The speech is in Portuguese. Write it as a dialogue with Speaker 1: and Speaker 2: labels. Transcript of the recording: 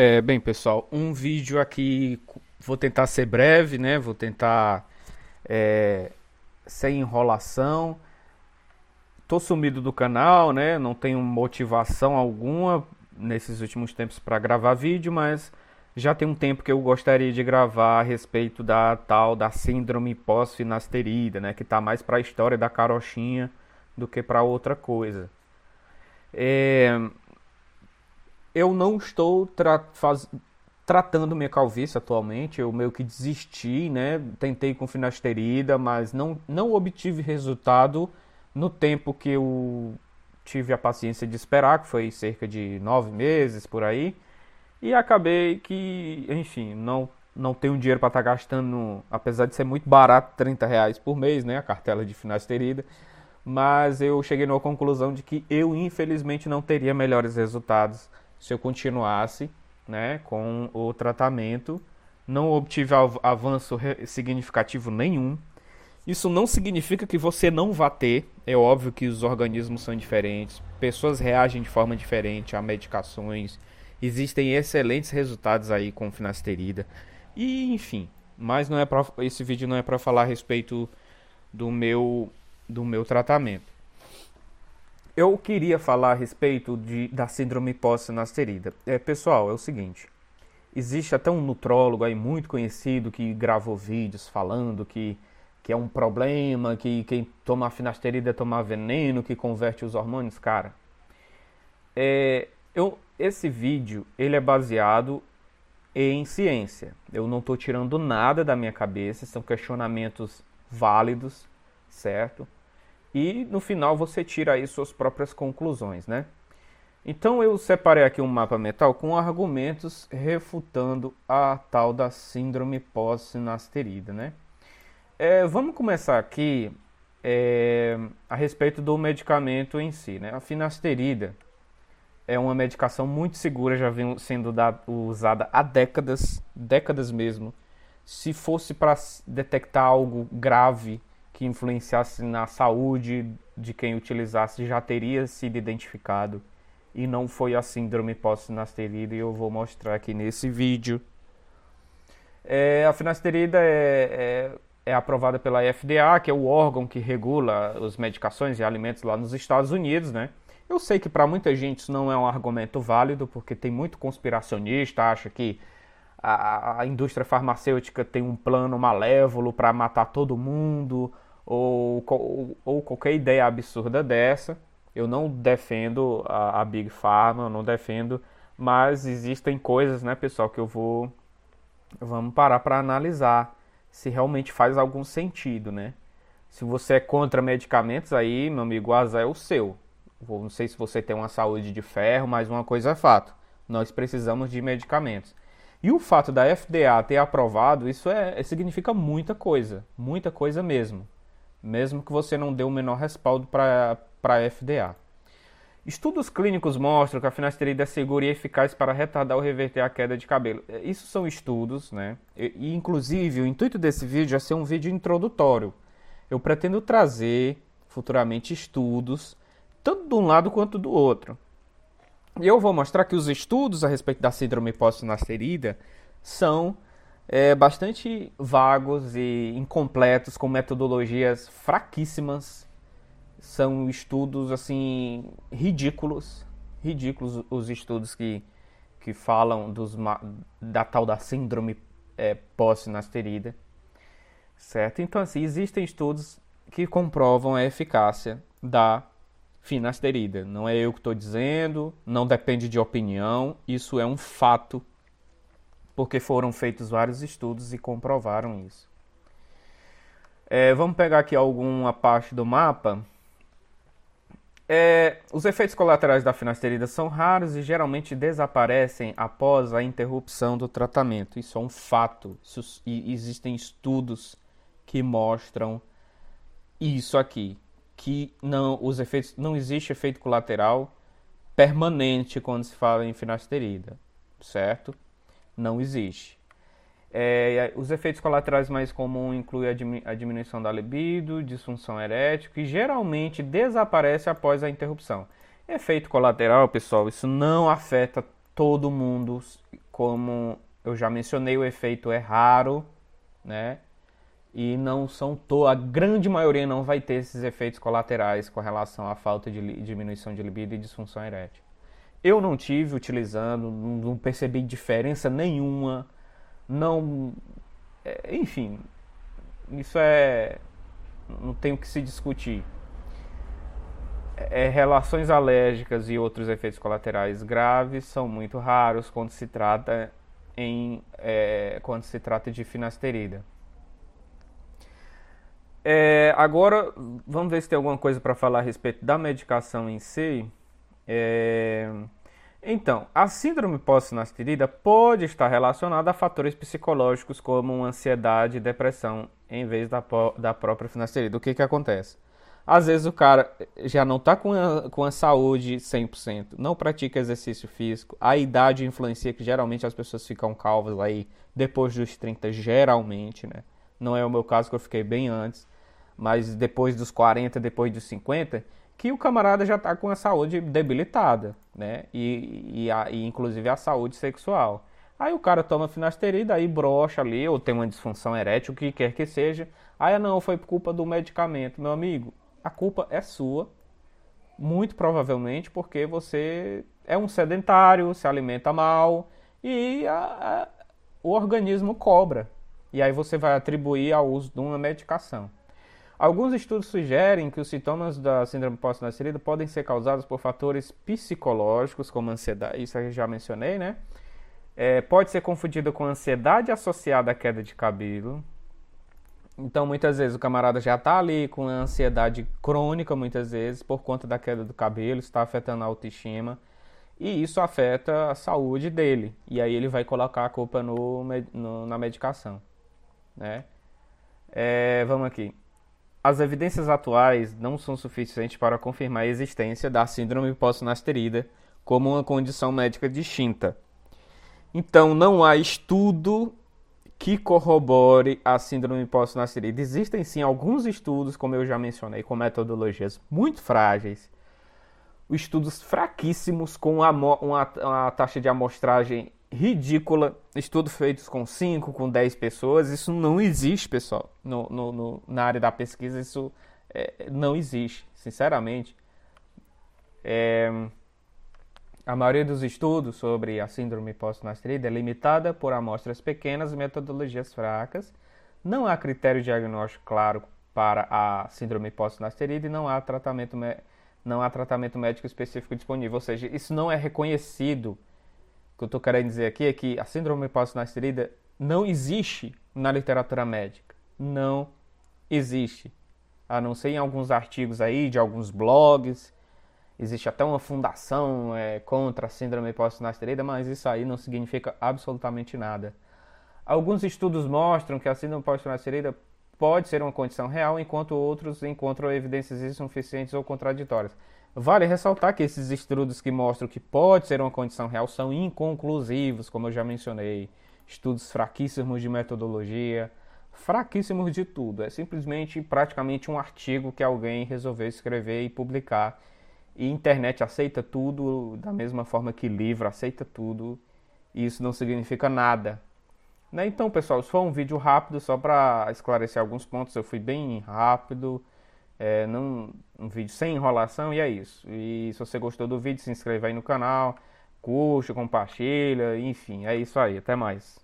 Speaker 1: É, bem, pessoal, um vídeo aqui, vou tentar ser breve, né? Vou tentar é, sem enrolação. Tô sumido do canal, né? Não tenho motivação alguma nesses últimos tempos para gravar vídeo, mas já tem um tempo que eu gostaria de gravar a respeito da tal da síndrome pós-finasterida, né? Que tá mais para a história da carochinha do que para outra coisa. É, eu não estou tra faz... tratando minha calvície atualmente, eu meio que desisti, né? Tentei com finasterida, mas não, não obtive resultado no tempo que eu tive a paciência de esperar, que foi cerca de nove meses por aí. E acabei que, enfim, não, não tenho dinheiro para estar tá gastando, apesar de ser muito barato, 30 reais por mês, né? A cartela de finasterida mas eu cheguei numa conclusão de que eu infelizmente não teria melhores resultados se eu continuasse né, com o tratamento. Não obtive avanço significativo nenhum. Isso não significa que você não vá ter. É óbvio que os organismos são diferentes, pessoas reagem de forma diferente a medicações. Existem excelentes resultados aí com finasterida. E enfim, mas não é pra, esse vídeo não é para falar a respeito do meu do meu tratamento. Eu queria falar a respeito de, da síndrome pós-finasterida. É, pessoal, é o seguinte. Existe até um nutrólogo aí muito conhecido que gravou vídeos falando que, que é um problema, que quem toma finasterida é tomar veneno, que converte os hormônios. Cara, é, eu, esse vídeo ele é baseado em ciência. Eu não estou tirando nada da minha cabeça, são questionamentos válidos, certo? E no final você tira aí suas próprias conclusões, né? Então eu separei aqui um mapa mental com argumentos refutando a tal da síndrome pós-sinasterida, né? É, vamos começar aqui é, a respeito do medicamento em si, né? A finasterida é uma medicação muito segura, já vem sendo da, usada há décadas, décadas mesmo. Se fosse para detectar algo grave que influenciasse na saúde de quem utilizasse já teria sido identificado e não foi a síndrome pós-finasterida e eu vou mostrar aqui nesse vídeo. É, a finasterida é, é, é, aprovada pela FDA, que é o órgão que regula as medicações e alimentos lá nos Estados Unidos, né? Eu sei que para muita gente isso não é um argumento válido, porque tem muito conspiracionista, acha que a, a indústria farmacêutica tem um plano malévolo para matar todo mundo, ou, ou, ou qualquer ideia absurda dessa. Eu não defendo a, a Big Pharma, eu não defendo, mas existem coisas, né, pessoal, que eu vou. Vamos parar para analisar se realmente faz algum sentido, né? Se você é contra medicamentos, aí, meu amigo, o azar é o seu. Não sei se você tem uma saúde de ferro, mas uma coisa é fato: nós precisamos de medicamentos. E o fato da FDA ter aprovado, isso é, significa muita coisa, muita coisa mesmo mesmo que você não dê o menor respaldo para a FDA. Estudos clínicos mostram que a finasterida é segura e eficaz para retardar ou reverter a queda de cabelo. É, isso são estudos, né? E, inclusive, o intuito desse vídeo é ser um vídeo introdutório. Eu pretendo trazer futuramente estudos, tanto de um lado quanto do outro. E eu vou mostrar que os estudos a respeito da síndrome pós-finasterida são é, bastante vagos e incompletos, com metodologias fraquíssimas. São estudos assim ridículos, ridículos os estudos que, que falam dos, da tal da síndrome é, pós-finasterida, certo? Então assim existem estudos que comprovam a eficácia da finasterida. Não é eu que estou dizendo, não depende de opinião, isso é um fato porque foram feitos vários estudos e comprovaram isso. É, vamos pegar aqui alguma parte do mapa. É, os efeitos colaterais da finasterida são raros e geralmente desaparecem após a interrupção do tratamento. Isso é um fato. Isso, existem estudos que mostram isso aqui, que não os efeitos não existe efeito colateral permanente quando se fala em finasterida, certo? Não existe. É, os efeitos colaterais mais comuns incluem a, diminuição da libido, disfunção erétil, que geralmente desaparece após a interrupção. Efeito colateral, pessoal, isso não afeta todo mundo como eu já mencionei, o efeito é raro, né? E não são to a grande maioria não vai ter esses efeitos colaterais com relação à falta de diminuição de libido e disfunção erétil. Eu não tive utilizando, não percebi diferença nenhuma, não, é, enfim, isso é, não tem o que se discutir. É, relações alérgicas e outros efeitos colaterais graves são muito raros quando se trata em é, quando se trata de finasterida. É, agora vamos ver se tem alguma coisa para falar a respeito da medicação em si. É, então, a síndrome pós-finasterida pode estar relacionada a fatores psicológicos como ansiedade e depressão em vez da, da própria finasterida. O que, que acontece? Às vezes o cara já não está com a, com a saúde 100%, não pratica exercício físico, a idade influencia que geralmente as pessoas ficam calvas aí depois dos 30, geralmente, né? Não é o meu caso que eu fiquei bem antes, mas depois dos 40, depois dos 50, que o camarada já está com a saúde debilitada, né? E, e, a, e, inclusive a saúde sexual. Aí o cara toma finasterida, aí brocha ali, ou tem uma disfunção erétil, o que quer que seja. Aí não, foi culpa do medicamento, meu amigo a culpa é sua, muito provavelmente porque você é um sedentário, se alimenta mal e a, a, o organismo cobra. E aí você vai atribuir ao uso de uma medicação. Alguns estudos sugerem que os sintomas da síndrome pós-nascerida podem ser causados por fatores psicológicos, como ansiedade, isso eu já mencionei, né? É, pode ser confundido com ansiedade associada à queda de cabelo, então, muitas vezes o camarada já está ali com ansiedade crônica, muitas vezes, por conta da queda do cabelo, está afetando a autoestima. E isso afeta a saúde dele. E aí ele vai colocar a culpa no, no na medicação. Né? É, vamos aqui. As evidências atuais não são suficientes para confirmar a existência da síndrome pós-nasterida como uma condição médica distinta. Então, não há estudo que corrobore a síndrome pós-nascerida. Existem sim alguns estudos, como eu já mencionei, com metodologias muito frágeis, estudos fraquíssimos com uma, uma, uma taxa de amostragem ridícula, estudos feitos com 5, com 10 pessoas, isso não existe, pessoal, no, no, no na área da pesquisa, isso é, não existe, sinceramente. É, a maioria dos estudos sobre a síndrome pós-nastrida é limitada por amostras pequenas e metodologias fracas. Não há critério diagnóstico claro para a síndrome pós-nasterida e não há tratamento não há tratamento médico específico disponível, ou seja, isso não é reconhecido. Que eu estou querendo dizer aqui é que a síndrome pós-nasterida não existe na literatura médica. Não existe. A não ser em alguns artigos aí de alguns blogs Existe até uma fundação é, contra a síndrome pós-nasterida, mas isso aí não significa absolutamente nada. Alguns estudos mostram que a síndrome pós-nasterida pode ser uma condição real, enquanto outros encontram evidências insuficientes ou contraditórias. Vale ressaltar que esses estudos que mostram que pode ser uma condição real são inconclusivos, como eu já mencionei. Estudos fraquíssimos de metodologia, fraquíssimos de tudo. É simplesmente praticamente um artigo que alguém resolveu escrever e publicar e internet aceita tudo da mesma forma que livro aceita tudo. E isso não significa nada. Né? Então, pessoal, isso foi um vídeo rápido só para esclarecer alguns pontos. Eu fui bem rápido, é, não, um vídeo sem enrolação e é isso. E se você gostou do vídeo, se inscreva aí no canal, curte, compartilha, enfim, é isso aí. Até mais.